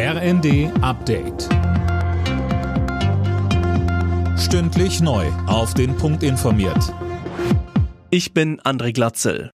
RND Update. Stündlich neu. Auf den Punkt informiert. Ich bin André Glatzel.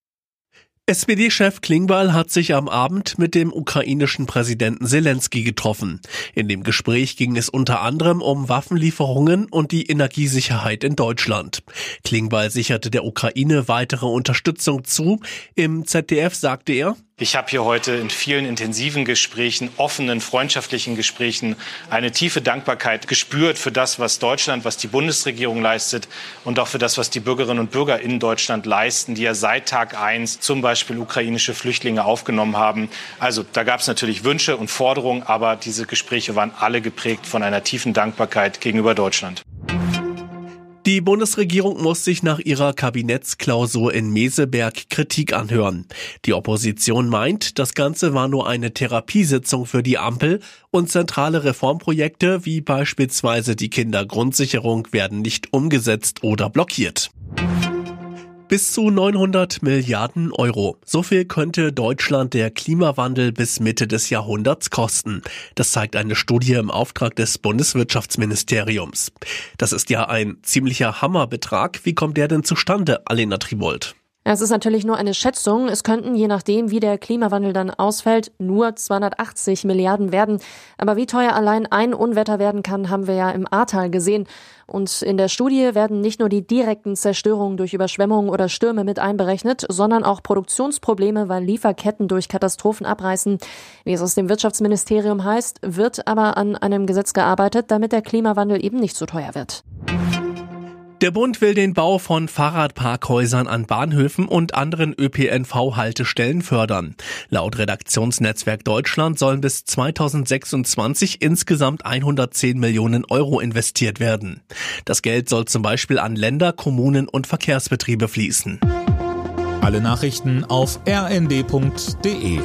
SPD-Chef Klingbeil hat sich am Abend mit dem ukrainischen Präsidenten Zelensky getroffen. In dem Gespräch ging es unter anderem um Waffenlieferungen und die Energiesicherheit in Deutschland. Klingbeil sicherte der Ukraine weitere Unterstützung zu. Im ZDF sagte er, ich habe hier heute in vielen intensiven Gesprächen, offenen, freundschaftlichen Gesprächen eine tiefe Dankbarkeit gespürt für das, was Deutschland, was die Bundesregierung leistet und auch für das, was die Bürgerinnen und Bürger in Deutschland leisten, die ja seit Tag eins zum Beispiel ukrainische Flüchtlinge aufgenommen haben. Also da gab es natürlich Wünsche und Forderungen, aber diese Gespräche waren alle geprägt von einer tiefen Dankbarkeit gegenüber Deutschland. Die Bundesregierung muss sich nach ihrer Kabinettsklausur in Meseberg Kritik anhören. Die Opposition meint, das Ganze war nur eine Therapiesitzung für die Ampel und zentrale Reformprojekte wie beispielsweise die Kindergrundsicherung werden nicht umgesetzt oder blockiert. Bis zu 900 Milliarden Euro. So viel könnte Deutschland der Klimawandel bis Mitte des Jahrhunderts kosten. Das zeigt eine Studie im Auftrag des Bundeswirtschaftsministeriums. Das ist ja ein ziemlicher Hammerbetrag. Wie kommt der denn zustande, Alena Tribold? Es ist natürlich nur eine Schätzung. Es könnten, je nachdem, wie der Klimawandel dann ausfällt, nur 280 Milliarden werden. Aber wie teuer allein ein Unwetter werden kann, haben wir ja im Ahrtal gesehen. Und in der Studie werden nicht nur die direkten Zerstörungen durch Überschwemmungen oder Stürme mit einberechnet, sondern auch Produktionsprobleme, weil Lieferketten durch Katastrophen abreißen. Wie es aus dem Wirtschaftsministerium heißt, wird aber an einem Gesetz gearbeitet, damit der Klimawandel eben nicht so teuer wird. Der Bund will den Bau von Fahrradparkhäusern an Bahnhöfen und anderen ÖPNV-Haltestellen fördern. Laut Redaktionsnetzwerk Deutschland sollen bis 2026 insgesamt 110 Millionen Euro investiert werden. Das Geld soll zum Beispiel an Länder, Kommunen und Verkehrsbetriebe fließen. Alle Nachrichten auf rnd.de